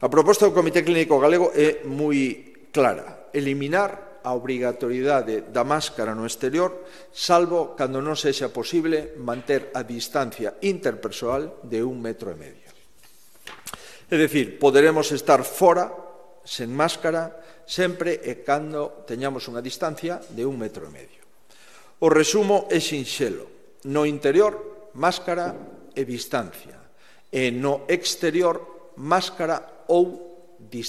A proposta do Comité Clínico Galego é moi clara, eliminar a obrigatoriedade da máscara no exterior, salvo cando non sexa posible manter a distancia interpersoal de un metro e medio. É dicir, poderemos estar fora sen máscara sempre e cando teñamos unha distancia de un metro e medio. O resumo é sinxelo. No interior, máscara e distancia. E no exterior, máscara ou distante.